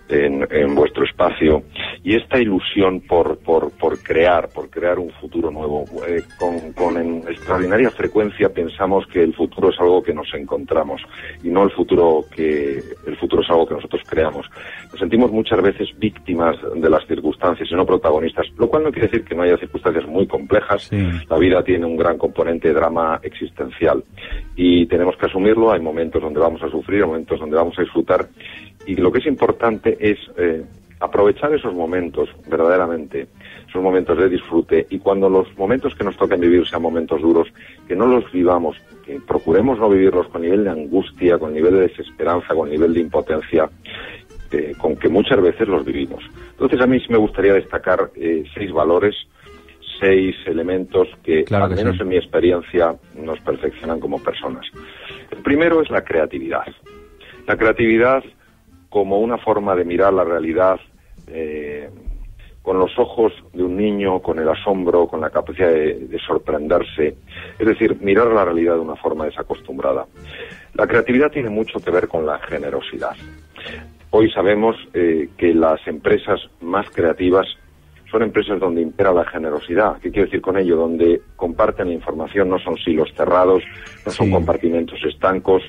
en, en vuestro espacio y esta ilusión por, por, por crear, por crear un futuro nuevo. Eh, con, con en extraordinaria frecuencia pensamos que el futuro es algo que nos encontramos y no el futuro que el futuro es algo que nosotros creamos. Nos sentimos muchas veces víctimas de las circunstancias y no protagonistas, lo cual no quiere decir que no haya circunstancias muy complejas. La vida tiene un gran componente de drama existencial y tenemos que asumirlo. Hay momentos donde vamos a sufrir, hay momentos donde vamos a disfrutar y lo que es importante es eh, aprovechar esos momentos verdaderamente, esos momentos de disfrute y cuando los momentos que nos toquen vivir sean momentos duros, que no los vivamos, que procuremos no vivirlos con nivel de angustia, con nivel de desesperanza, con nivel de impotencia, eh, con que muchas veces los vivimos. Entonces a mí sí me gustaría destacar eh, seis valores, seis elementos que, Claro al menos sí. en mi experiencia, nos perfeccionan como personas. El primero es la creatividad. La creatividad como una forma de mirar la realidad eh, con los ojos de un niño, con el asombro, con la capacidad de, de sorprenderse. Es decir, mirar la realidad de una forma desacostumbrada. La creatividad tiene mucho que ver con la generosidad. Hoy sabemos eh, que las empresas más creativas son empresas donde impera la generosidad. ¿Qué quiero decir con ello? Donde comparten la información, no son silos cerrados, no son compartimentos estancos.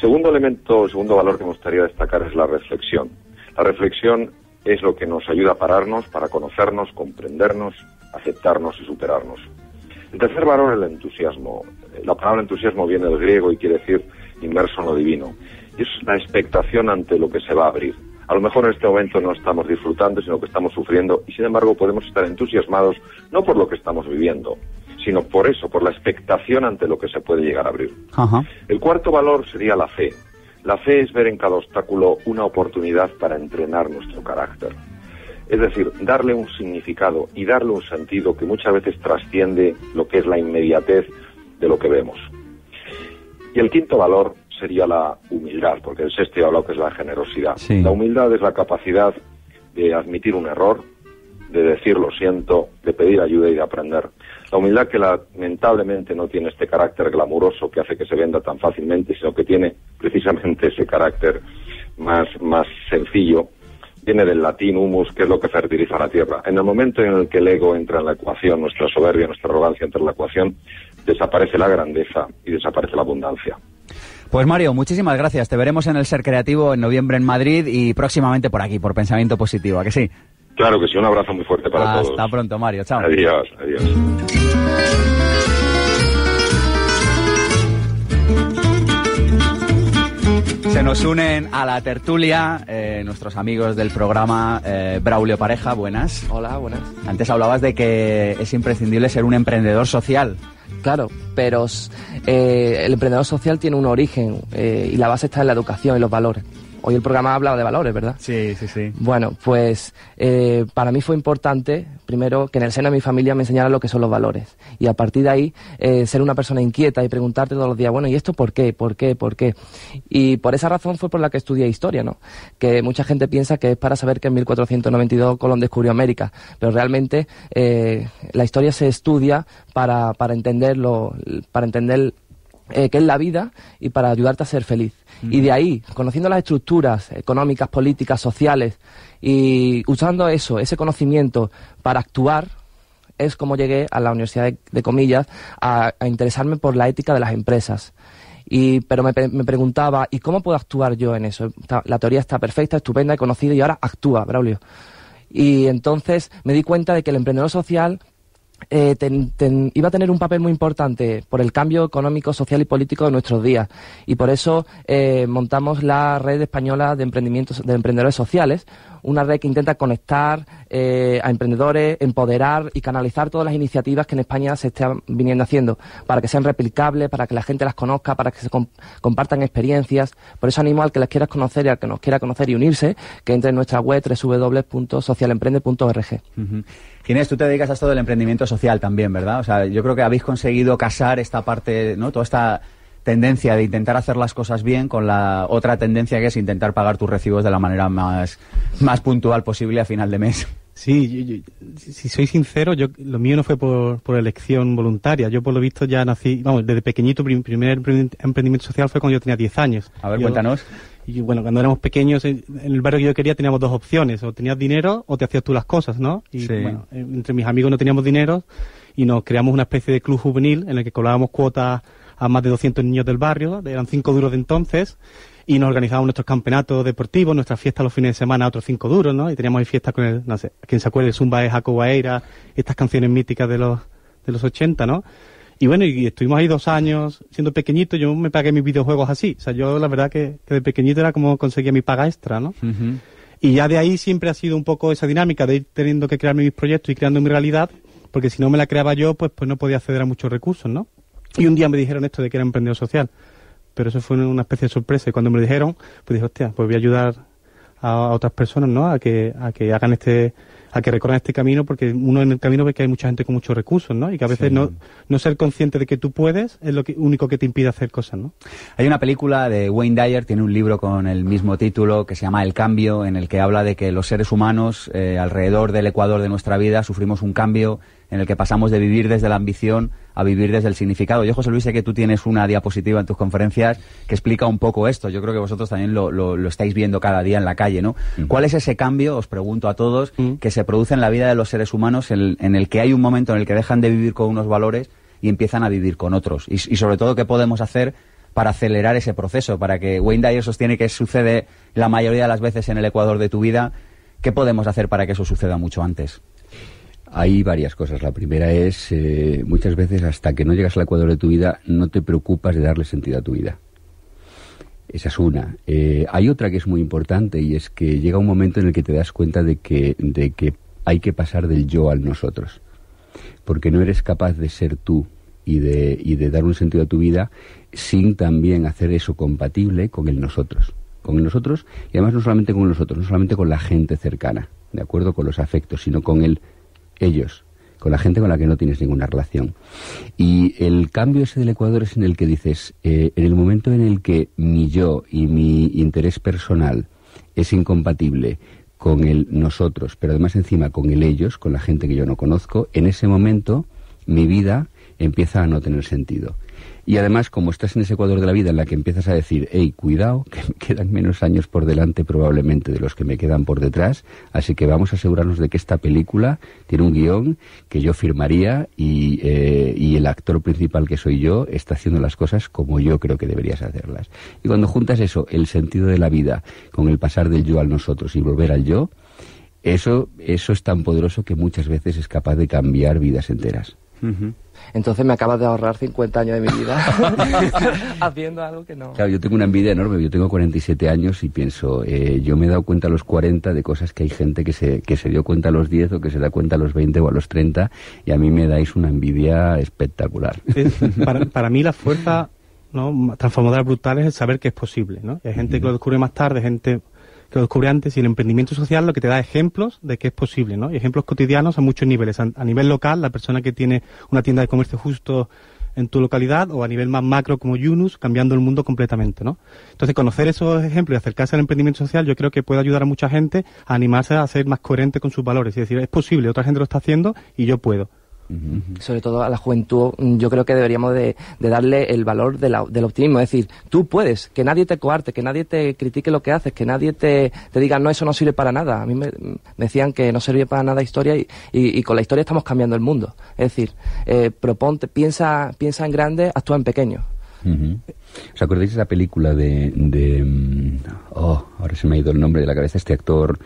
Segundo elemento, segundo valor que me gustaría destacar es la reflexión. La reflexión es lo que nos ayuda a pararnos para conocernos, comprendernos, aceptarnos y superarnos. El tercer valor es el entusiasmo. La palabra entusiasmo viene del griego y quiere decir inmerso en lo divino. Y es la expectación ante lo que se va a abrir. A lo mejor en este momento no estamos disfrutando, sino que estamos sufriendo y sin embargo podemos estar entusiasmados no por lo que estamos viviendo, sino por eso, por la expectación ante lo que se puede llegar a abrir. Ajá. El cuarto valor sería la fe. La fe es ver en cada obstáculo una oportunidad para entrenar nuestro carácter. Es decir, darle un significado y darle un sentido que muchas veces trasciende lo que es la inmediatez de lo que vemos. Y el quinto valor sería la humildad, porque el sexto he hablado que es la generosidad. Sí. La humildad es la capacidad de admitir un error, de decir lo siento, de pedir ayuda y de aprender. La humildad que lamentablemente no tiene este carácter glamuroso que hace que se venda tan fácilmente, sino que tiene precisamente ese carácter más, más sencillo viene del latín humus, que es lo que fertiliza la tierra. En el momento en el que el ego entra en la ecuación, nuestra soberbia, nuestra arrogancia entra en la ecuación, desaparece la grandeza y desaparece la abundancia. Pues Mario, muchísimas gracias. Te veremos en el Ser Creativo en noviembre en Madrid y próximamente por aquí, por Pensamiento Positivo, ¿a que sí? Claro que sí, un abrazo muy fuerte para todos. Hasta pronto, Mario. Chao. Adiós, adiós. Se nos unen a la tertulia eh, nuestros amigos del programa eh, Braulio Pareja, buenas. Hola, buenas. Antes hablabas de que es imprescindible ser un emprendedor social. Claro, pero eh, el emprendedor social tiene un origen eh, y la base está en la educación y los valores. Hoy el programa ha hablado de valores, ¿verdad? Sí, sí, sí. Bueno, pues eh, para mí fue importante, primero, que en el seno de mi familia me enseñaran lo que son los valores. Y a partir de ahí, eh, ser una persona inquieta y preguntarte todos los días, bueno, ¿y esto por qué? ¿Por qué? ¿Por qué? Y por esa razón fue por la que estudié historia, ¿no? Que mucha gente piensa que es para saber que en 1492 Colón descubrió América, pero realmente eh, la historia se estudia para, para entenderlo, para entender eh, qué es la vida y para ayudarte a ser feliz. Y de ahí, conociendo las estructuras económicas, políticas, sociales y usando eso, ese conocimiento para actuar, es como llegué a la Universidad de, de Comillas a, a interesarme por la ética de las empresas. Y, pero me, me preguntaba, ¿y cómo puedo actuar yo en eso? La teoría está perfecta, estupenda, he conocido y ahora actúa, Braulio. Y entonces me di cuenta de que el emprendedor social eh, ten- ten- iba a tener un papel muy importante por el cambio económico, social y político de nuestros días. Y por eso eh, montamos la red española de emprendimientos de emprendedores sociales, una red que intenta conectar eh, a emprendedores, empoderar y canalizar todas las iniciativas que en España se están viniendo haciendo para que sean replicables, para que la gente las conozca, para que se com- compartan experiencias. Por eso animo al que las quieras conocer y al que nos quiera conocer y unirse, que entre en nuestra web www.socialemprende.org. Ujú. Ginés, tú te dedicas a esto del emprendimiento social también, ¿verdad? O sea, yo creo que habéis conseguido casar esta parte, ¿no? Toda esta tendencia de intentar hacer las cosas bien con la otra tendencia que es intentar pagar tus recibos de la manera más, más puntual posible a final de mes. Sí, yo- yo- si soy sincero, yo lo mío no fue por, por elección voluntaria. Yo por lo visto ya nací, vamos, desde pequeñito, mi primer emprendi- emprendimiento social fue cuando yo tenía 10 años. A ver, Yo- cuéntanos. Y bueno, cuando éramos pequeños, en, el barrio que yo quería teníamos dos opciones, o tenías dinero o te hacías tú las cosas, ¿no? Y Sí. bueno, eh, entre mis amigos no teníamos dinero y nos creamos una especie de club juvenil en el que cobrábamos cuotas a más de 200 niños del barrio, eran cinco duros de entonces, y nos organizábamos nuestros campeonatos deportivos, nuestras fiestas los fines de semana, otros cinco duros, ¿no? Y teníamos ahí fiestas con el, no sé, quien se acuerde, el Zumba de Jaco Guaira, estas canciones míticas de los, de los 80, ¿no? Y bueno, y estuvimos ahí dos años siendo pequeñito, yo me pagué mis videojuegos así. O sea, yo la verdad que, que de pequeñito era como conseguía mi paga extra, ¿no? Y ya de ahí siempre ha sido un poco esa dinámica de ir teniendo que crearme mis proyectos y creando mi realidad, porque si no me la creaba yo, pues, pues no podía acceder a muchos recursos, ¿no? Y un día me dijeron esto de que era emprendedor social. Pero eso fue una especie de sorpresa. Y cuando me lo dijeron, pues dije, hostia, pues voy a ayudar a, a otras personas, ¿no? A que, a que hagan este, a que recorran este camino, porque uno en el camino ve que hay mucha gente con muchos recursos, ¿no? Y que a veces Sí. no, no ser consciente de que tú puedes es lo que, único que te impide hacer cosas, ¿no? Hay una película de Wayne Dyer, tiene un libro con el mismo título que se llama El Cambio, en el que habla de que los seres humanos eh, alrededor del ecuador de nuestra vida sufrimos un cambio en el que pasamos de vivir desde la ambición a vivir desde el significado. Yo, José Luis, sé que tú tienes una diapositiva en tus conferencias que explica un poco esto. Yo creo que vosotros también lo, lo- lo estáis viendo cada día en la calle, ¿no? ¿Cuál es ese cambio, os pregunto a todos, que se produce en la vida de los seres humanos en el, en el que hay un momento en el que dejan de vivir con unos valores y empiezan a vivir con otros? Y, y sobre todo, ¿qué podemos hacer para acelerar ese proceso? Para que Wayne Dyer sostiene que sucede la mayoría de las veces en el ecuador de tu vida. ¿Qué podemos hacer para que eso suceda mucho antes? Hay varias cosas. La primera es, eh, muchas veces hasta que no llegas al ecuador de tu vida, no te preocupas de darle sentido a tu vida. Esa es una. Eh, hay otra que es muy importante y es que llega un momento en el que te das cuenta de que, de que hay que pasar del yo al nosotros. Porque no eres capaz de ser tú y de, y de dar un sentido a tu vida sin también hacer eso compatible con el nosotros. Con el nosotros y además no solamente con nosotros, no solamente con la gente cercana, ¿de acuerdo? Con los afectos, sino con el ellos, con la gente con la que no tienes ninguna relación. Y el cambio ese del Ecuador es en el que dices, eh, en el momento en el que mi yo y mi interés personal es incompatible con el nosotros, pero además encima con el ellos, con la gente que yo no conozco, en ese momento mi vida empieza a no tener sentido. Y además, como estás en ese cuadro de la vida en la que empiezas a decir, hey, cuidado, que me quedan menos años por delante probablemente de los que me quedan por detrás, así que vamos a asegurarnos de que esta película tiene un guion que yo firmaría y, eh, y el actor principal que soy yo está haciendo las cosas como yo creo que deberías hacerlas. Y cuando juntas eso, el sentido de la vida, con el pasar del yo al nosotros y volver al yo, eso, eso es tan poderoso que muchas veces es capaz de cambiar vidas enteras. Entonces me acabas de ahorrar 50 años de mi vida haciendo algo que no. Claro, yo tengo una envidia enorme. Yo tengo 47 años y pienso, eh, yo me he dado cuenta a los 40 de cosas que hay gente que se, que se dio cuenta a los 10 o que se da cuenta a los 20 o a los 30 y a mí me dais una envidia espectacular. para, para mí la fuerza ¿no? transformadora brutal es el saber que es posible. ¿no? Y hay gente que lo descubre más tarde, gente que lo descubre antes y el emprendimiento social lo que te da ejemplos de que es posible, ¿no? Y ejemplos cotidianos a muchos niveles. A, a nivel local, la persona que tiene una tienda de comercio justo en tu localidad o a nivel más macro como Yunus, cambiando el mundo completamente, ¿no? Entonces, conocer esos ejemplos y acercarse al emprendimiento social yo creo que puede ayudar a mucha gente a animarse a ser más coherente con sus valores y decir, es posible, otra gente lo está haciendo y yo puedo. Sobre todo a la juventud, mm, yo creo que deberíamos de, de darle el valor de la- del optimismo. Es decir, tú puedes, que nadie te coarte, que nadie te critique lo que haces, que nadie te, te diga, no, eso no sirve para nada. A mí me, me decían que no servía para nada historia y, y- y con la historia estamos cambiando el mundo. Es decir, eh, proponte, piensa, piensa en grande, actúa en pequeño. ¿Os acordáis de la película de, de, mm, Oh, ahora se me ha ido el nombre de la cabeza, este actor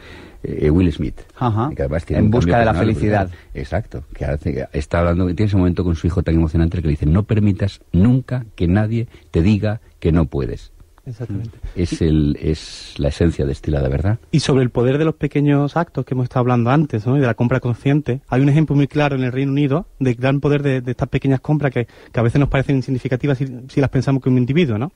eh, Will Smith? Ajá. Que además tiene En busca de la felicidad. brutal. Exacto. Que hace, está hablando, tiene ese momento con su hijo tan emocionante que le dice, no permitas nunca que nadie te diga que no puedes. Exactamente. Es, el, es la esencia destilada, ¿verdad? Y sobre el poder de los pequeños actos que hemos estado hablando antes, ¿no? y de la compra consciente, hay un ejemplo muy claro en el Reino Unido del gran poder de, de estas pequeñas compras que, que a veces nos parecen insignificativas si, si las pensamos como un individuo, ¿no?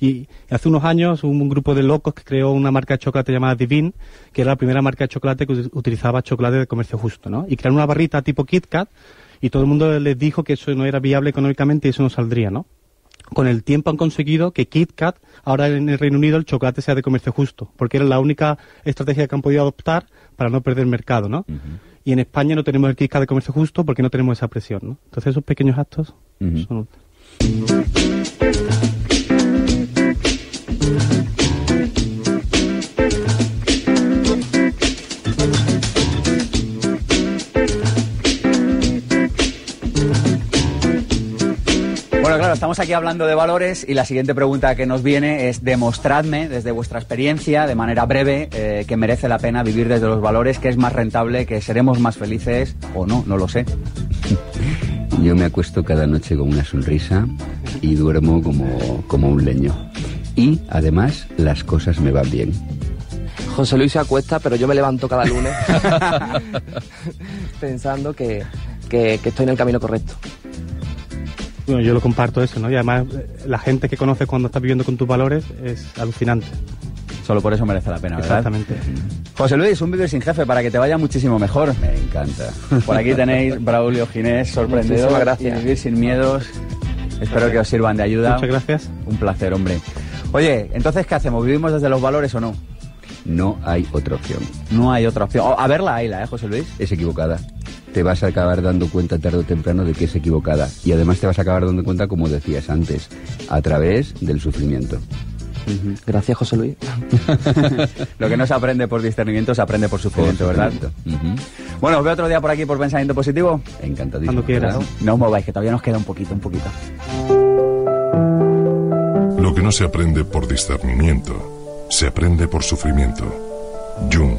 Y hace unos años hubo un grupo de locos que creó una marca de chocolate llamada Divine, que era la primera marca de chocolate que ut- utilizaba chocolate de comercio justo, ¿no? Y crearon una barrita tipo Kit Kat y todo el mundo les dijo que eso no era viable económicamente y eso no saldría, ¿no? con el tiempo han conseguido que Kit Kat, ahora en el Reino Unido, el chocolate sea de comercio justo, porque era la única estrategia que han podido adoptar para no perder mercado, ¿no? Y en España no tenemos el Kit Kat de comercio justo porque no tenemos esa presión, ¿no? Entonces esos pequeños actos son... estamos aquí hablando de valores y la siguiente pregunta que nos viene es demostradme desde vuestra experiencia, de manera breve, eh, que merece la pena vivir desde los valores, que es más rentable, que seremos más felices o no, no lo sé. Yo me acuesto cada noche con una sonrisa y duermo como, como un leño. Y además las cosas me van bien. José Luis se acuesta, pero yo me levanto cada lunes pensando que, que- que estoy en el camino correcto. Bueno, yo lo comparto eso, ¿no? Y además eh, la gente que conoces cuando estás viviendo con tus valores es alucinante. Solo por eso merece la pena, ¿verdad? Exactamente. José Luis, un vivir sin jefe para que te vaya muchísimo mejor. Me encanta. Por aquí tenéis Braulio Ginés, sorprendedor. Muchísimas gracias. y vivir sin miedos. Espero que os sirvan de ayuda. Muchas gracias. Un placer, hombre. Oye, entonces, ¿qué hacemos? ¿Vivimos desde los valores o no? No hay otra opción. No hay otra opción. Oh, a verla, ahí la, ¿eh, José Luis? Es equivocada. Te vas a acabar dando cuenta tarde o temprano de que es equivocada. Y además te vas a acabar dando cuenta, como decías antes, a través del sufrimiento. Gracias, José Luis. Lo que no se aprende por discernimiento se aprende por sufrimiento, ¿verdad? Bueno, os veo otro día por aquí por pensamiento positivo. Encantadísimo. Cuando quieras. No os mováis, que todavía nos queda un poquito, un poquito. Lo que no se aprende por discernimiento, se aprende por sufrimiento. Jung.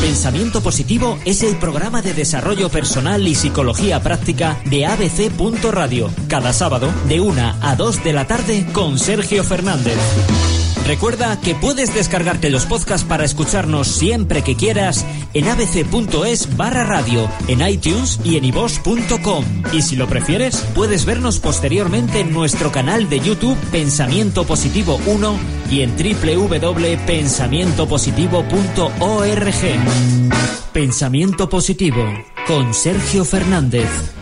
Pensamiento Positivo es el programa de desarrollo personal y psicología práctica de ABC. Radio, cada sábado de 1 a 2 de la tarde con Sergio Fernández. Recuerda que puedes descargarte los podcasts para escucharnos siempre que quieras en abc.es barra radio, en iTunes y en iVoox.com. Y si lo prefieres, puedes vernos posteriormente en nuestro canal de YouTube Pensamiento Positivo 1 y en www.pensamientopositivo.org. Pensamiento Positivo con Sergio Fernández.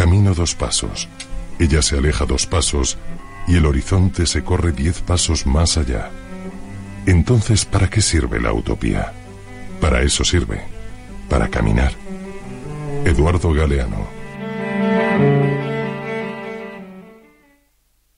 Camino dos pasos. Ella se aleja dos pasos y el horizonte se corre diez pasos más allá. Entonces, ¿para qué sirve la utopía? Para eso sirve. Para caminar. Eduardo Galeano.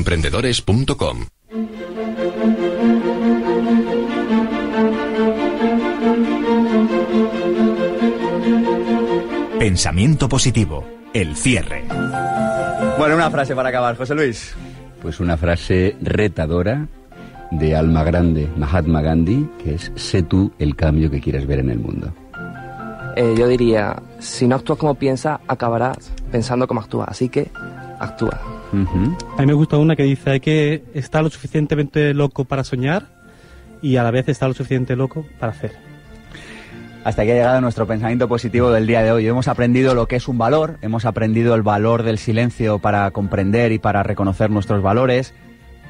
emprendedores.com. Pensamiento positivo, el cierre. Bueno, una frase para acabar, José Luis. Pues una frase retadora de alma grande, Mahatma Gandhi, que es sé tú el cambio que quieres ver en el mundo. Eh, yo diría, si no actúas como piensas, acabarás pensando como actúas. Así que actúa. A mí me gusta una que dice, hay que estar lo suficientemente loco para soñar y a la vez estar lo suficientemente loco para hacer. Hasta aquí ha llegado nuestro pensamiento positivo del día de hoy. Hemos aprendido lo que es un valor, hemos aprendido el valor del silencio para comprender y para reconocer nuestros valores.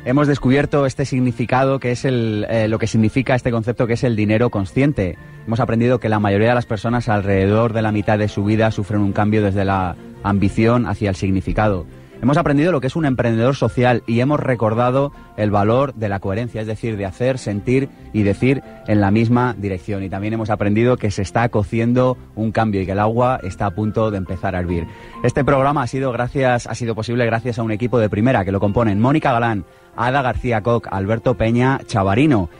Hemos descubierto este significado que es el, eh, lo que significa este concepto que es el dinero consciente. Hemos aprendido que la mayoría de las personas alrededor de la mitad de su vida sufren un cambio desde la ambición hacia el significado. Hemos aprendido lo que es un emprendedor social y hemos recordado el valor de la coherencia, es decir, de hacer, sentir y decir en la misma dirección. Y también hemos aprendido que se está cociendo un cambio y que el agua está a punto de empezar a hervir. Este programa ha sido gracias, ha sido posible gracias a un equipo de primera que lo componen Mónica Galán, Ada García Koch, Alberto Peña Chavarino,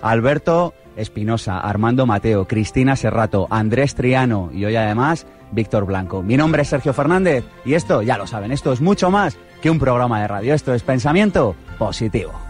Alberto Espinosa, Armando Mateo, Cristina Serrato, Andrés Triano y hoy además Víctor Blanco. Mi nombre es Sergio Fernández y esto, ya lo saben, esto es mucho más que un programa de radio, esto es pensamiento positivo.